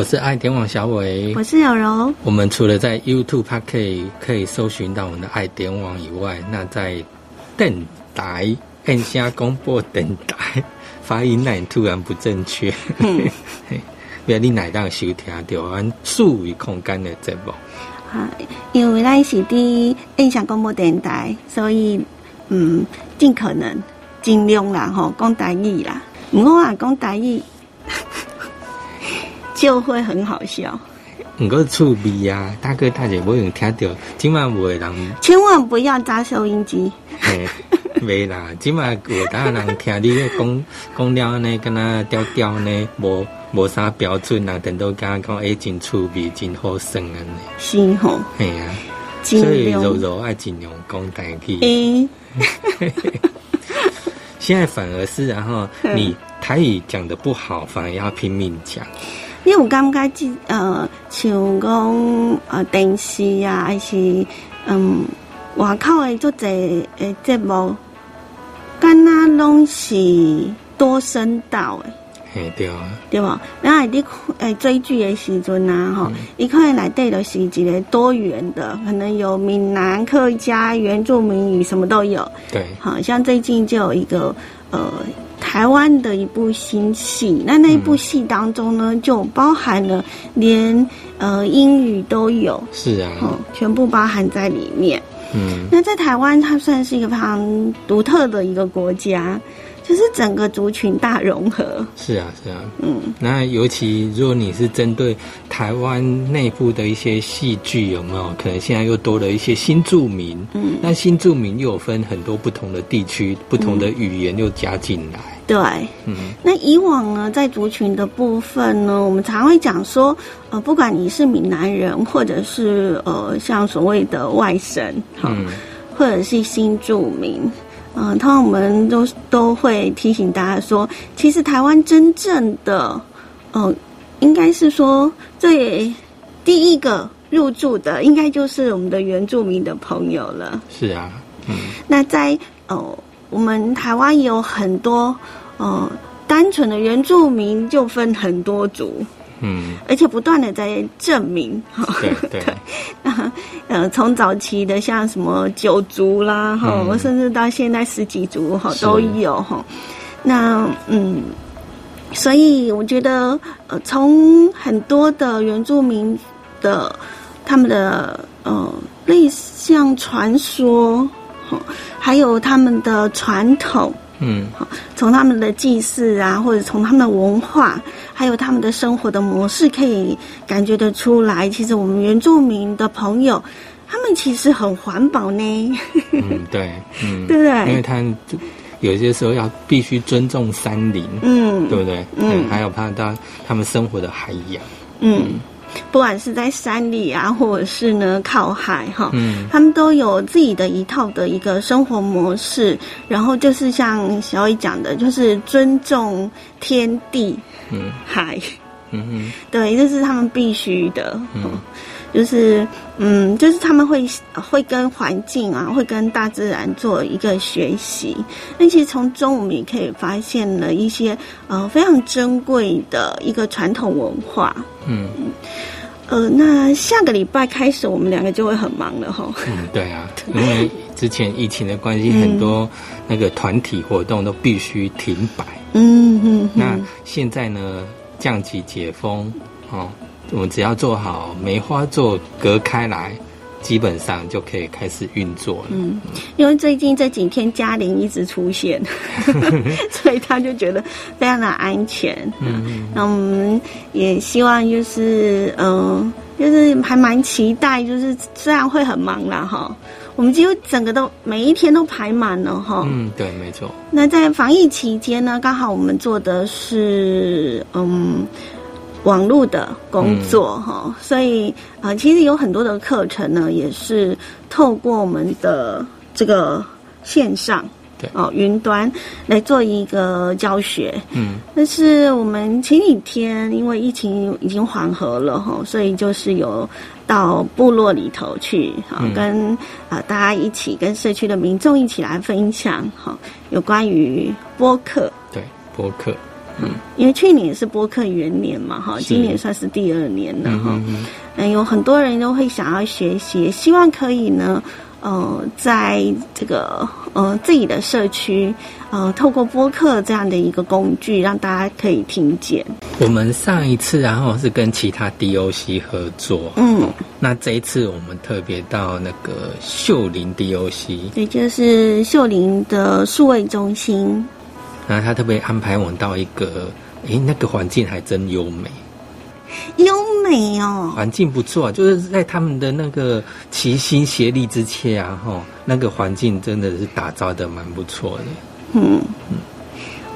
我是爱点网小伟，我是有柔。我们除了在 YouTube 可以可以搜寻到我们的爱点网以外，那在电台按下广播电台发音那突然不正确，嗯，要你哪当收听到俺数位空间的节目？啊，因为咱是伫印象广播电台，所以嗯，尽可能尽量啦吼，讲台语啦。唔过啊，讲台语。就会很好笑，唔过趣味啊！大哥大姐不用听到，今晚会人千万不要扎收音机。没啦，今晚有大人听 你讲讲了呢，跟他调调呢，无无啥标准啊，等到讲讲哎，真趣味，真好生啊呢。是吼，系啊，所以柔柔爱尽量讲代替。现在反而是，然后你台语讲的不好，反而要拼命讲。因为我感觉即呃，像讲呃电视啊，还是嗯外口的做这诶节目，敢若拢是多声道诶。嘿，对啊，对吧？然后你诶追剧的时阵啊，吼，一看来对的是一个多元的，可能有闽南、客家、原住民语，什么都有。对，好像最近就有一个呃。台湾的一部新戏，那那一部戏当中呢，就包含了连呃英语都有，是啊，全部包含在里面。嗯，那在台湾，它算是一个非常独特的一个国家。就是整个族群大融合，是啊，是啊，嗯，那尤其如果你是针对台湾内部的一些戏剧，有没有可能现在又多了一些新住民？嗯，那新住民又有分很多不同的地区，不同的语言又加进来。对，嗯，那以往呢，在族群的部分呢，我们常会讲说，呃，不管你是闽南人，或者是呃，像所谓的外省，哈，或者是新住民。嗯，通常我们都都会提醒大家说，其实台湾真正的，嗯，应该是说最第一个入住的，应该就是我们的原住民的朋友了。是啊，嗯。那在哦，我们台湾也有很多，呃，单纯的原住民就分很多族。嗯，而且不断的在证明，对对，呃，从早期的像什么九族啦，哈，甚至到现在十几族哈都有哈。那嗯，所以我觉得，呃，从很多的原住民的他们的呃类似像传说，哈，还有他们的传统。嗯，好，从他们的祭祀啊，或者从他们的文化，还有他们的生活的模式，可以感觉得出来。其实我们原住民的朋友，他们其实很环保呢。嗯，对，嗯，对不对？因为他有些时候要必须尊重山林，嗯，对不对？嗯，还有怕到他们生活的海洋，嗯。不管是在山里啊，或者是呢靠海哈，嗯，他们都有自己的一套的一个生活模式。然后就是像小雨讲的，就是尊重天地，嗯，海，嗯嗯，对，这是他们必须的，嗯，就是嗯，就是他们会会跟环境啊，会跟大自然做一个学习。那其实从中我们也可以发现了一些呃非常珍贵的一个传统文化，嗯。呃，那下个礼拜开始，我们两个就会很忙了哈。嗯，对啊，因为之前疫情的关系，很多那个团体活动都必须停摆。嗯嗯。那现在呢，降级解封，哦，我们只要做好梅花座隔开来。基本上就可以开始运作了。嗯，因为最近这几天嘉玲一直出现，所以他就觉得非常的安全。嗯，那我们也希望就是嗯，就是还蛮期待，就是虽然会很忙啦哈，我们几乎整个都每一天都排满了哈。嗯，对，没错。那在防疫期间呢，刚好我们做的是嗯。网络的工作哈，所以啊，其实有很多的课程呢，也是透过我们的这个线上对。哦云端来做一个教学。嗯，但是我们前几天因为疫情已经缓和了哈，所以就是有到部落里头去啊，跟啊大家一起跟社区的民众一起来分享哈，有关于播客。对播客。嗯，因为去年是播客元年嘛，哈，今年算是第二年了哈。嗯，有很多人都会想要学习，希望可以呢。呃，在这个呃自己的社区，呃，透过播客这样的一个工具，让大家可以听见。我们上一次然后是跟其他 DOC 合作，嗯，那这一次我们特别到那个秀林 DOC，对就是秀林的数位中心。然后他特别安排我们到一个，诶，那个环境还真优美。优美哦，环境不错，就是在他们的那个齐心协力之下啊，哈，那个环境真的是打造的蛮不错的。嗯嗯，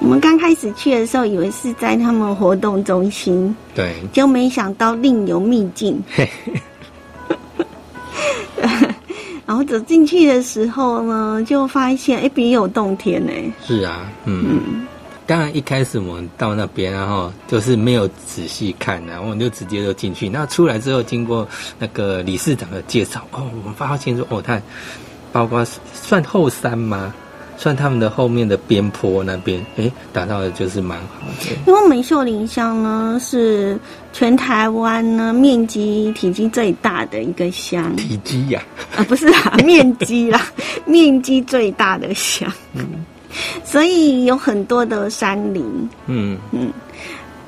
我们刚开始去的时候，以为是在他们活动中心，对，就没想到另有秘境。然后走进去的时候呢，就发现哎，别有洞天呢。是啊，嗯。当然，一开始我们到那边，然后就是没有仔细看，然后我们就直接就进去。那出来之后，经过那个理事长的介绍，哦，我们发现说，哦，他包括算后山吗？算他们的后面的边坡那边，哎，打造的就是蛮好的。因为美秀林乡呢，是全台湾呢面积体积最大的一个乡。体积呀？啊，不是啊，面积啦，面积最大的乡。嗯。所以有很多的山林，嗯嗯，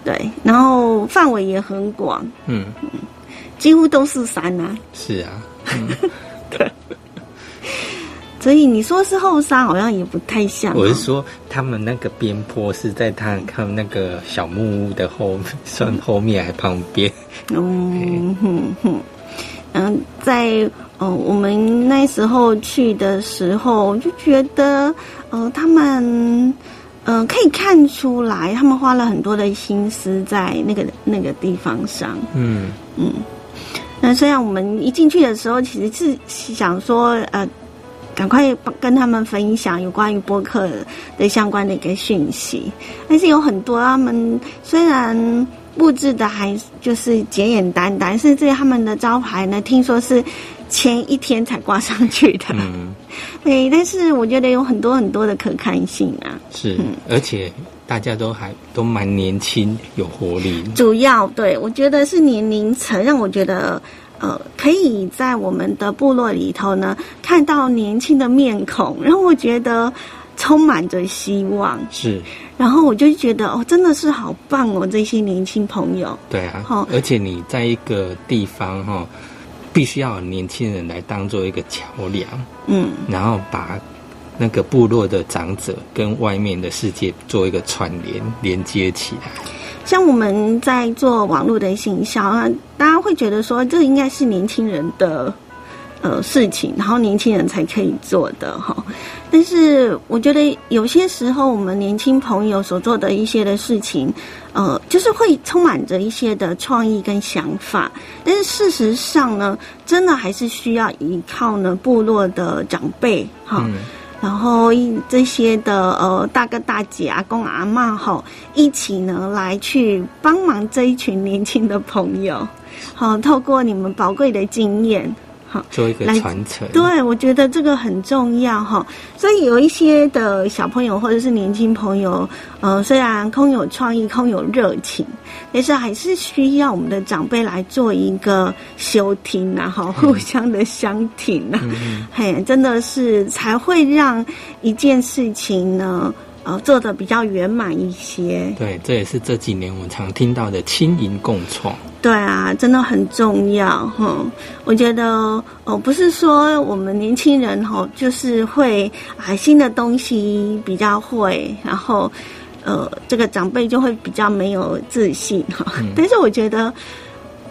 对，然后范围也很广，嗯嗯，几乎都是山啊。是啊，对。所以你说是后山，好像也不太像。我是说，他们那个边坡是在他看那个小木屋的后，算后面还旁边。嗯哼哼，嗯，在。哦，我们那时候去的时候就觉得，呃，他们，呃，可以看出来，他们花了很多的心思在那个那个地方上。嗯嗯。那虽然我们一进去的时候，其实是想说，呃，赶快跟他们分享有关于播客的相关的一个讯息，但是有很多他们虽然布置的还就是简简单单，甚至他们的招牌呢，听说是。前一天才挂上去的，嗯，对，但是我觉得有很多很多的可看性啊，是，而且大家都还都蛮年轻，有活力。主要对我觉得是年龄层让我觉得，呃，可以在我们的部落里头呢看到年轻的面孔，让我觉得充满着希望。是，然后我就觉得哦，真的是好棒哦，这些年轻朋友。对啊，好，而且你在一个地方哈。必须要年轻人来当做一个桥梁，嗯，然后把那个部落的长者跟外面的世界做一个串联连接起来。像我们在做网络的行销啊，大家会觉得说这应该是年轻人的。呃，事情，然后年轻人才可以做的哈。但是我觉得有些时候，我们年轻朋友所做的一些的事情，呃，就是会充满着一些的创意跟想法。但是事实上呢，真的还是需要依靠呢部落的长辈哈，然后一这些的呃大哥大姐阿公阿妈吼，一起呢来去帮忙这一群年轻的朋友，好，透过你们宝贵的经验。做一个传承，对我觉得这个很重要哈。所以有一些的小朋友或者是年轻朋友，呃，虽然空有创意、空有热情，但是还是需要我们的长辈来做一个休听啊，后，互相的相挺啊，嘿，真的是才会让一件事情呢。呃，做的比较圆满一些。对，这也是这几年我们常听到的“轻盈共创”。对啊，真的很重要哈。我觉得，哦，不是说我们年轻人哈，就是会啊新的东西比较会，然后呃，这个长辈就会比较没有自信哈。但是我觉得，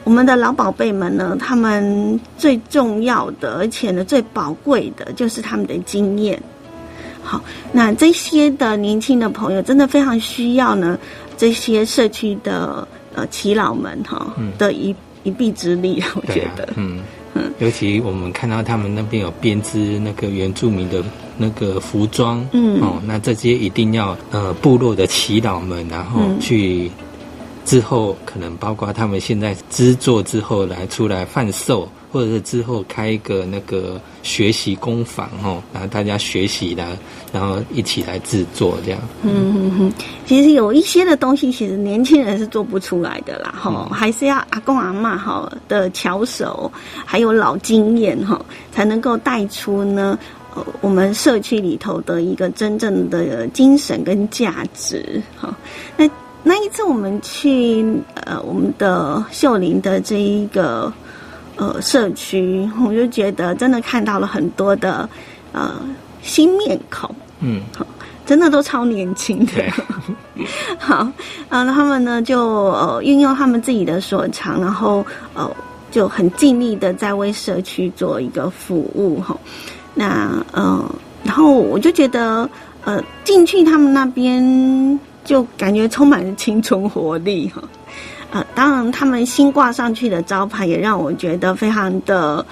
我们的老宝贝们呢，他们最重要的，而且呢最宝贵的，就是他们的经验。好，那这些的年轻的朋友真的非常需要呢，这些社区的呃耆老们哈的一一臂之力，我觉得，嗯。嗯，尤其我们看到他们那边有编织那个原住民的那个服装，嗯。哦，那这些一定要呃部落的耆老们，然后去之后可能包括他们现在制作之后来出来贩售。或者是之后开一个那个学习工坊哦，然后大家学习的，然后一起来制作这样。嗯哼哼，其实有一些的东西，其实年轻人是做不出来的啦，哈，还是要阿公阿妈哈的巧手，还有老经验哈，才能够带出呢，呃，我们社区里头的一个真正的精神跟价值哈。那那一次我们去呃我们的秀林的这一个。呃，社区我就觉得真的看到了很多的呃新面孔，嗯，好，真的都超年轻的。好，呃，他们呢就呃运用他们自己的所长，然后呃就很尽力的在为社区做一个服务哈。那呃，然后我就觉得呃进去他们那边就感觉充满了青春活力哈。呃，当然，他们新挂上去的招牌也让我觉得非常的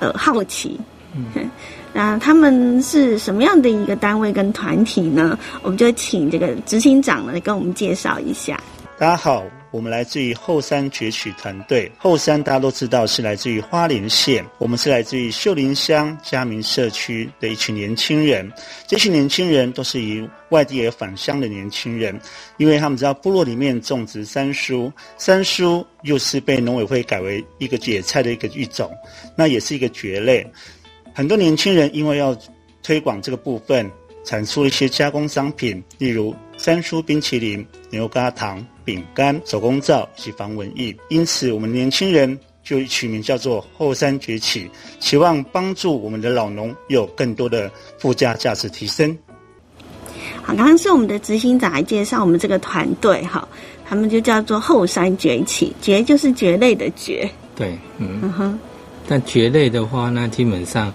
呃好奇。嗯，那他们是什么样的一个单位跟团体呢？我们就请这个执行长来跟我们介绍一下。大家好。我们来自于后山崛起团队，后山大家都知道是来自于花莲县，我们是来自于秀林乡嘉明社区的一群年轻人。这群年轻人都是以外地而返乡的年轻人，因为他们知道部落里面种植三叔，三叔又是被农委会改为一个野菜的一个育种，那也是一个蕨类。很多年轻人因为要推广这个部分，产出一些加工商品，例如三叔冰淇淋、牛轧糖。饼干、手工皂以及防蚊液，因此我们年轻人就取名叫做“后山崛起”，期望帮助我们的老农有更多的附加价值提升。好，刚刚是我们的执行长来介绍我们这个团队，哈，他们就叫做“后山崛起”，蕨就是蕨类的蕨。对，嗯哼。但蕨类的话呢，基本上，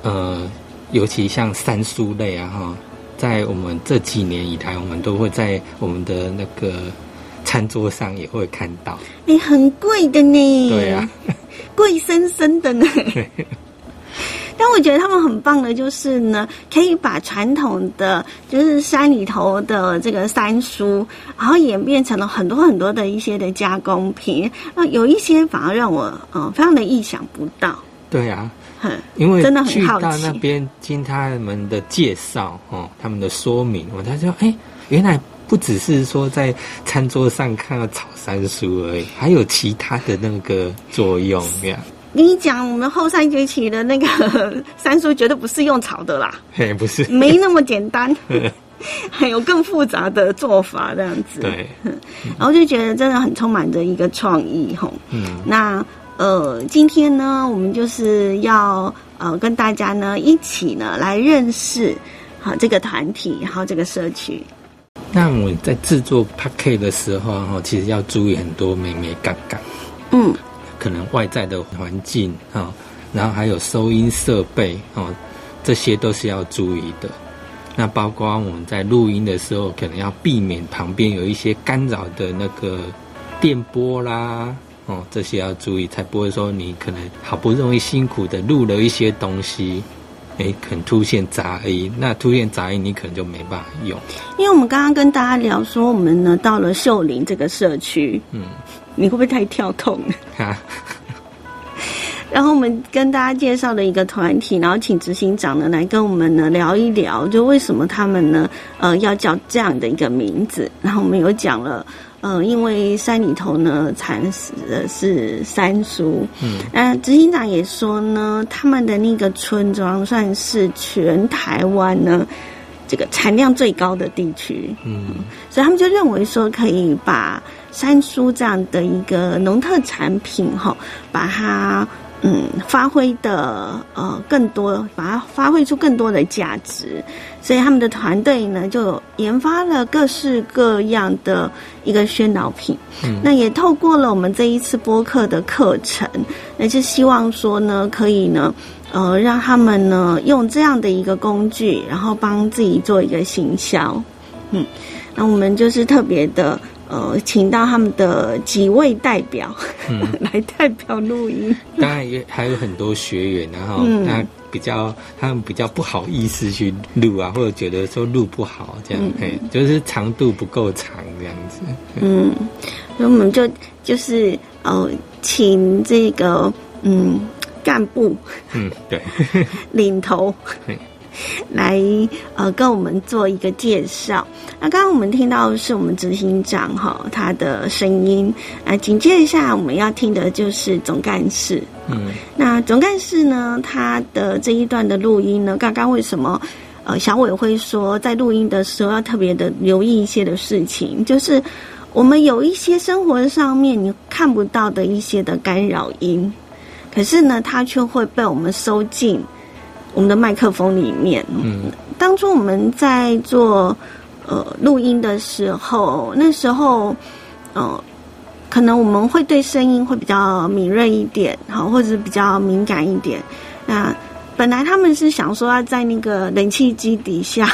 呃，尤其像三苏类啊，哈，在我们这几年以来，我们都会在我们的那个。餐桌上也会看到，哎，很贵的呢。对啊，贵生生的呢。但我觉得他们很棒的，就是呢，可以把传统的就是山里头的这个山书，然后演变成了很多很多的一些的加工品。那有一些反而让我嗯非常的意想不到。对啊，因为真的很好奇。那边听他们的介绍哦，他们的说明，我才说，哎，原来。不只是说在餐桌上看到炒三叔而已，还有其他的那个作用。这样，跟你讲，我们后山崛起的那个三叔绝对不是用炒的啦，嘿，不是，没那么简单，还有更复杂的做法这样子。对，然后就觉得真的很充满着一个创意吼。嗯，那呃，今天呢，我们就是要呃跟大家呢一起呢来认识好这个团体，然后这个社区。那我在制作 p a c k e 的时候，哈，其实要注意很多美美杠杠。嗯，可能外在的环境啊，然后还有收音设备哦，这些都是要注意的。那包括我们在录音的时候，可能要避免旁边有一些干扰的那个电波啦，哦，这些要注意，才不会说你可能好不容易辛苦的录了一些东西。哎，可能出现杂音，那出现杂音，你可能就没办法用。因为我们刚刚跟大家聊说，我们呢到了秀林这个社区，嗯，你会不会太跳痛啊？然后我们跟大家介绍了一个团体，然后请执行长呢来跟我们呢聊一聊，就为什么他们呢呃要叫这样的一个名字。然后我们有讲了。嗯，因为山里头呢产的是山苏，嗯，那执行长也说呢，他们的那个村庄算是全台湾呢这个产量最高的地区，嗯，所以他们就认为说可以把山苏这样的一个农特产品哈，把它。嗯，发挥的呃更多，把它发挥出更多的价值，所以他们的团队呢就研发了各式各样的一个宣导品。嗯，那也透过了我们这一次播客的课程，那是希望说呢，可以呢，呃，让他们呢用这样的一个工具，然后帮自己做一个行销。嗯，那我们就是特别的。呃，请到他们的几位代表 来代表录音。当然也还有很多学员，然后他比较他们比较不好意思去录啊，或者觉得说录不好这样，哎，就是长度不够长这样子。嗯，所以我们就就是呃，请这个嗯干部，嗯，对，领头。来，呃，跟我们做一个介绍。那刚刚我们听到是我们执行长哈他的声音，啊，紧接一下我们要听的就是总干事。嗯，那总干事呢，他的这一段的录音呢，刚刚为什么呃小伟会说在录音的时候要特别的留意一些的事情，就是我们有一些生活上面你看不到的一些的干扰音，可是呢，它却会被我们收进。我们的麦克风里面，嗯，当初我们在做呃录音的时候，那时候，呃，可能我们会对声音会比较敏锐一点，好，或者是比较敏感一点。那本来他们是想说要在那个冷气机底下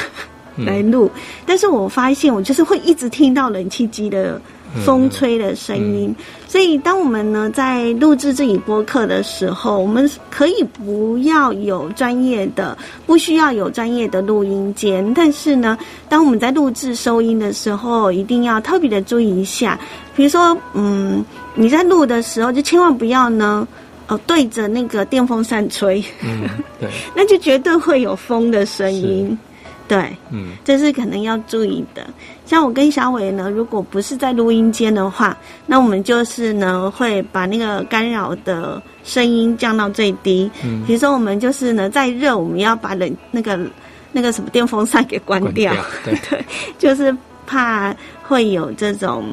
来录，但是我发现我就是会一直听到冷气机的。风吹的声音，所以当我们呢在录制这一播客的时候，我们可以不要有专业的，不需要有专业的录音间，但是呢，当我们在录制收音的时候，一定要特别的注意一下。比如说，嗯，你在录的时候，就千万不要呢，呃，对着那个电风扇吹，嗯，对，那就绝对会有风的声音。对，嗯，这是可能要注意的。像我跟小伟呢，如果不是在录音间的话，那我们就是呢会把那个干扰的声音降到最低。嗯，比如说我们就是呢再热，我们要把冷那个那个什么电风扇给关掉。对 对，就是怕会有这种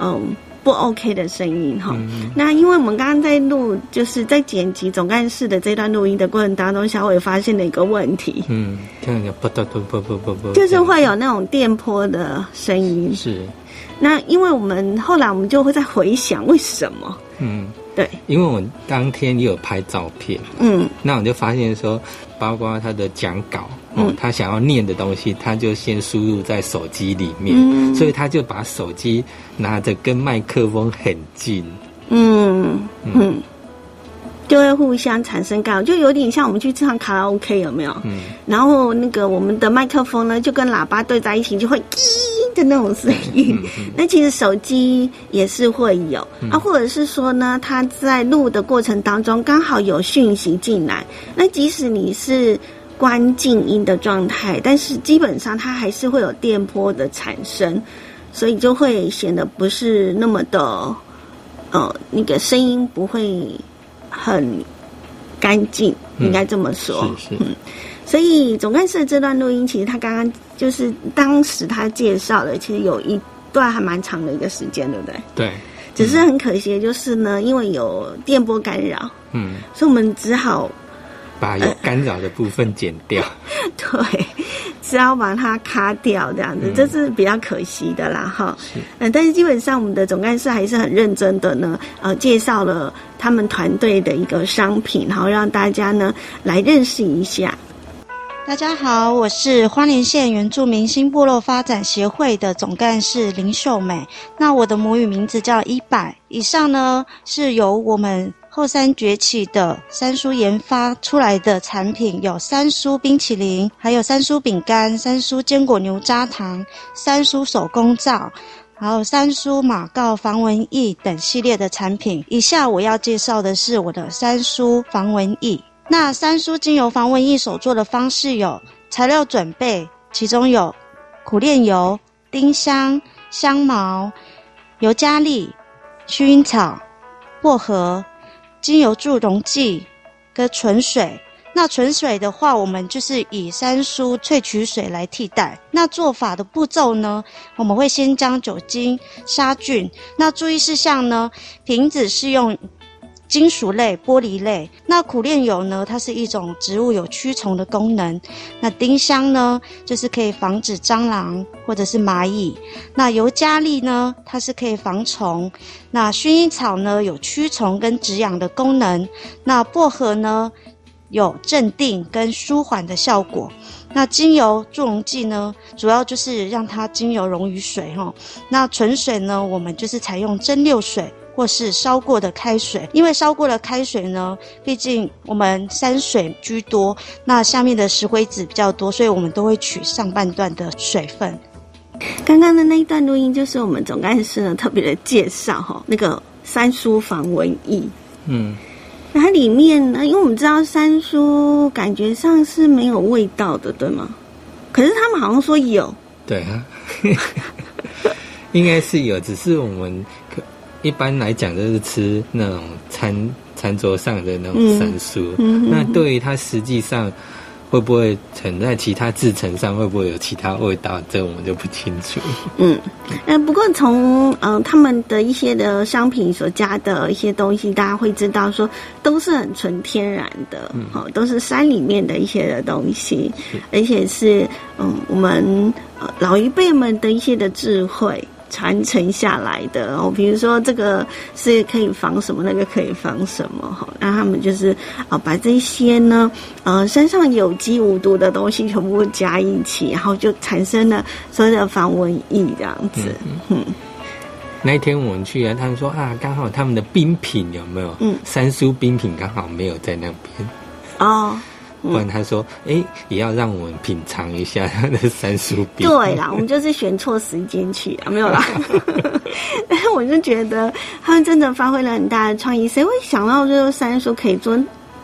嗯。不 OK 的声音哈，那因为我们刚刚在录，就是在剪辑总干事的这段录音的过程当中，小伟发现了一个问题，嗯，这样不不不不不不，就是会有那种电波的声音，是。那因为我们后来我们就会在回想为什么，嗯。对，因为我当天也有拍照片，嗯，那我就发现说，包括他的讲稿，嗯，他想要念的东西，他就先输入在手机里面，嗯，所以他就把手机拿着跟麦克风很近，嗯嗯，就会互相产生干扰，就有点像我们去唱卡拉 OK 有没有？嗯，然后那个我们的麦克风呢，就跟喇叭对在一起，就会的那种声音，那其实手机也是会有。啊，或者是说呢，它在录的过程当中刚好有讯息进来，那即使你是关静音的状态，但是基本上它还是会有电波的产生，所以就会显得不是那么的，呃，那个声音不会很干净，应该这么说，是是。所以总干事这段录音，其实他刚刚就是当时他介绍的，其实有一段还蛮长的一个时间，对不对？对。只是很可惜的就是呢，因为有电波干扰，嗯，所以我们只好把有干扰的部分剪掉。对，只好把它卡掉，这样子，这是比较可惜的啦，哈。嗯，但是基本上我们的总干事还是很认真的呢，呃，介绍了他们团队的一个商品，然后让大家呢来认识一下。大家好，我是花莲县原住民新部落发展协会的总干事林秀美。那我的母语名字叫一百。以上呢是由我们后山崛起的三叔研发出来的产品，有三叔冰淇淋，还有三叔饼干、三叔坚果牛轧糖、三叔手工皂，还有三叔马告防蚊液等系列的产品。以下我要介绍的是我的三叔防蚊液。那三叔精油防蚊液手做的方式有材料准备，其中有苦楝油、丁香、香茅、尤加利、薰衣草、薄荷、精油助溶剂跟纯水。那纯水的话，我们就是以三叔萃取水来替代。那做法的步骤呢，我们会先将酒精杀菌。那注意事项呢，瓶子是用。金属类、玻璃类，那苦楝油呢？它是一种植物，有驱虫的功能。那丁香呢，就是可以防止蟑螂或者是蚂蚁。那尤加利呢，它是可以防虫。那薰衣草呢，有驱虫跟止痒的功能。那薄荷呢，有镇定跟舒缓的效果。那精油助溶剂呢，主要就是让它精油溶于水哈。那纯水呢，我们就是采用蒸馏水。或是烧过的开水，因为烧过的开水呢，毕竟我们山水居多，那下面的石灰质比较多，所以我们都会取上半段的水分。刚刚的那一段录音，就是我们总干事呢特别的介绍哈，那个三叔防蚊液。嗯，它里面呢，因为我们知道三叔感觉上是没有味道的，对吗？可是他们好像说有。对啊，应该是有，只是我们可一般来讲就是吃那种餐餐桌上的那种山苏。那对于它实际上。会不会存在其他制成上会不会有其他味道？这我们就不清楚。嗯，呃，不过从嗯他们的一些的商品所加的一些东西，大家会知道说都是很纯天然的，好，都是山里面的一些的东西，而且是嗯我们老一辈们的一些的智慧。传承下来的哦，比如说这个是可以防什么，那个可以防什么哈。那他们就是啊，把这些呢，呃，身上有机无毒的东西全部加一起，然后就产生了所有的防蚊疫这样子。嗯，那一天我们去啊，他们说啊，刚好他们的冰品有没有？嗯，三叔冰品刚好没有在那边。哦。不然他说：“哎，也要让我们品尝一下他的三叔饼。”对啦，我们就是选错时间去啊，没有啦。但是我就觉得他们真的发挥了很大的创意，谁会想到就是三叔可以做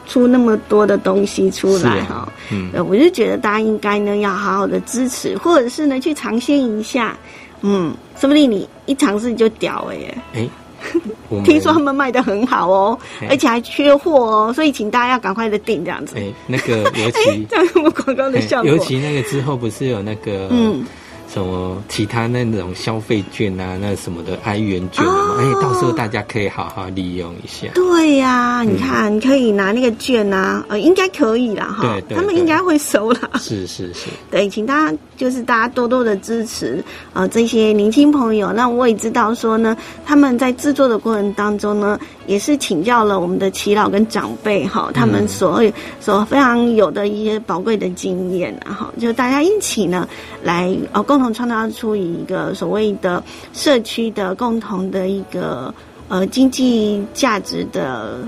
出那么多的东西出来哈？嗯，我就觉得大家应该呢要好好的支持，或者是呢去尝鲜一下。嗯，说不定你一尝试就屌了耶！哎。听说他们卖的很好哦，而且还缺货哦，所以请大家要赶快的订这样子。哎，那个尤其 这样什么广告的效果？尤其那个之后不是有那个嗯。什么其他那种消费券啊，那什么的哀元券嘛，哎，到时候大家可以好好利用一下。对呀，你看，你可以拿那个券啊，呃，应该可以啦，哈。对对。他们应该会收啦。是是是。对，请大家就是大家多多的支持啊，这些年轻朋友。那我也知道说呢，他们在制作的过程当中呢，也是请教了我们的耆老跟长辈哈，他们所所非常有的一些宝贵的经验啊，哈，就大家一起呢来呃共。共同创造出一个所谓的社区的共同的一个呃经济价值的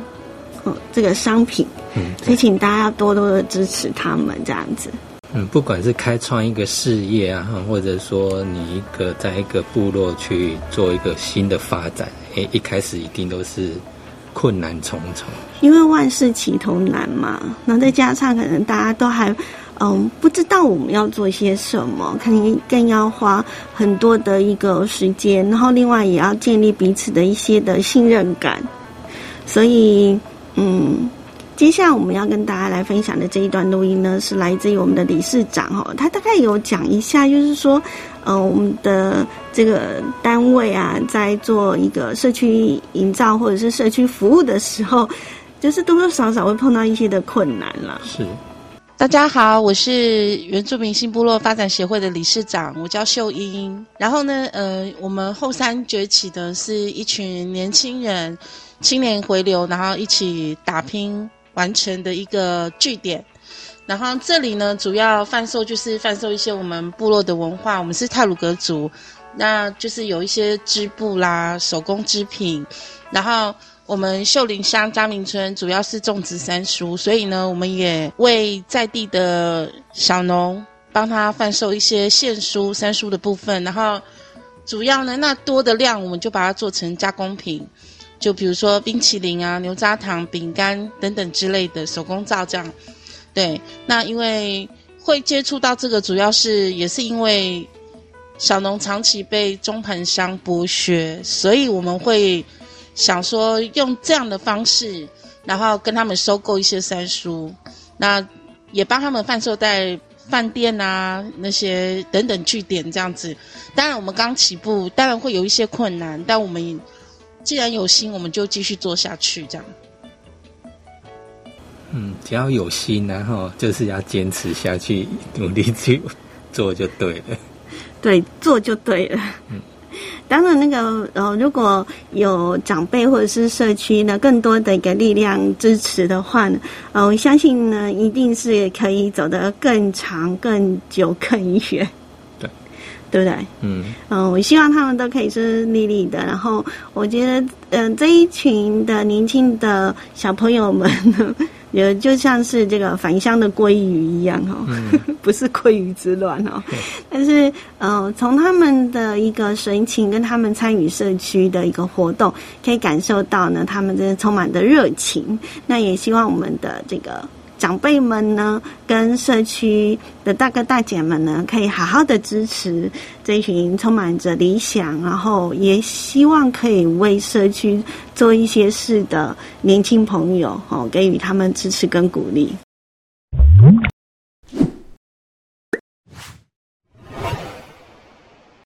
呃这个商品，嗯，所以请大家要多多的支持他们这样子。嗯，不管是开创一个事业啊，或者说你一个在一个部落去做一个新的发展，诶，一开始一定都是困难重重，因为万事起头难嘛。那再加上可能大家都还。嗯，不知道我们要做些什么，肯定更要花很多的一个时间，然后另外也要建立彼此的一些的信任感。所以，嗯，接下来我们要跟大家来分享的这一段录音呢，是来自于我们的理事长哈，他大概有讲一下，就是说，呃，我们的这个单位啊，在做一个社区营造或者是社区服务的时候，就是多多少少会碰到一些的困难了。是。大家好，我是原住民新部落发展协会的理事长，我叫秀英。然后呢，呃，我们后山崛起的是一群年轻人，青年回流，然后一起打拼完成的一个据点。然后这里呢，主要贩售就是贩售一些我们部落的文化。我们是泰鲁格族，那就是有一些织布啦、手工织品，然后。我们秀林乡嘉明村主要是种植三蔬，所以呢，我们也为在地的小农帮他贩售一些现蔬三蔬的部分。然后，主要呢，那多的量我们就把它做成加工品，就比如说冰淇淋啊、牛轧糖、饼干等等之类的手工皂这样。对，那因为会接触到这个，主要是也是因为小农长期被中盘商剥削，所以我们会。想说用这样的方式，然后跟他们收购一些三叔，那也帮他们贩售在饭店啊那些等等据点这样子。当然我们刚起步，当然会有一些困难，但我们既然有心，我们就继续做下去这样。嗯，只要有心，然后就是要坚持下去，努力去做就对了。对，做就对了。嗯。当然，那个呃，如果有长辈或者是社区呢，更多的一个力量支持的话呢，呃，我相信呢，一定是可以走得更长、更久、更远。对，对不对？嗯嗯，我希望他们都可以顺顺利利的。然后，我觉得，嗯，这一群的年轻的小朋友们呢，也就像是这个返乡的鲑鱼一样哈，不是鲑鱼之乱哈，但是呃，从他们的一个神情跟他们参与社区的一个活动，可以感受到呢，他们真的充满的热情。那也希望我们的这个。长辈们呢，跟社区的大哥大姐们呢，可以好好的支持这群充满着理想，然后也希望可以为社区做一些事的年轻朋友，哦，给予他们支持跟鼓励。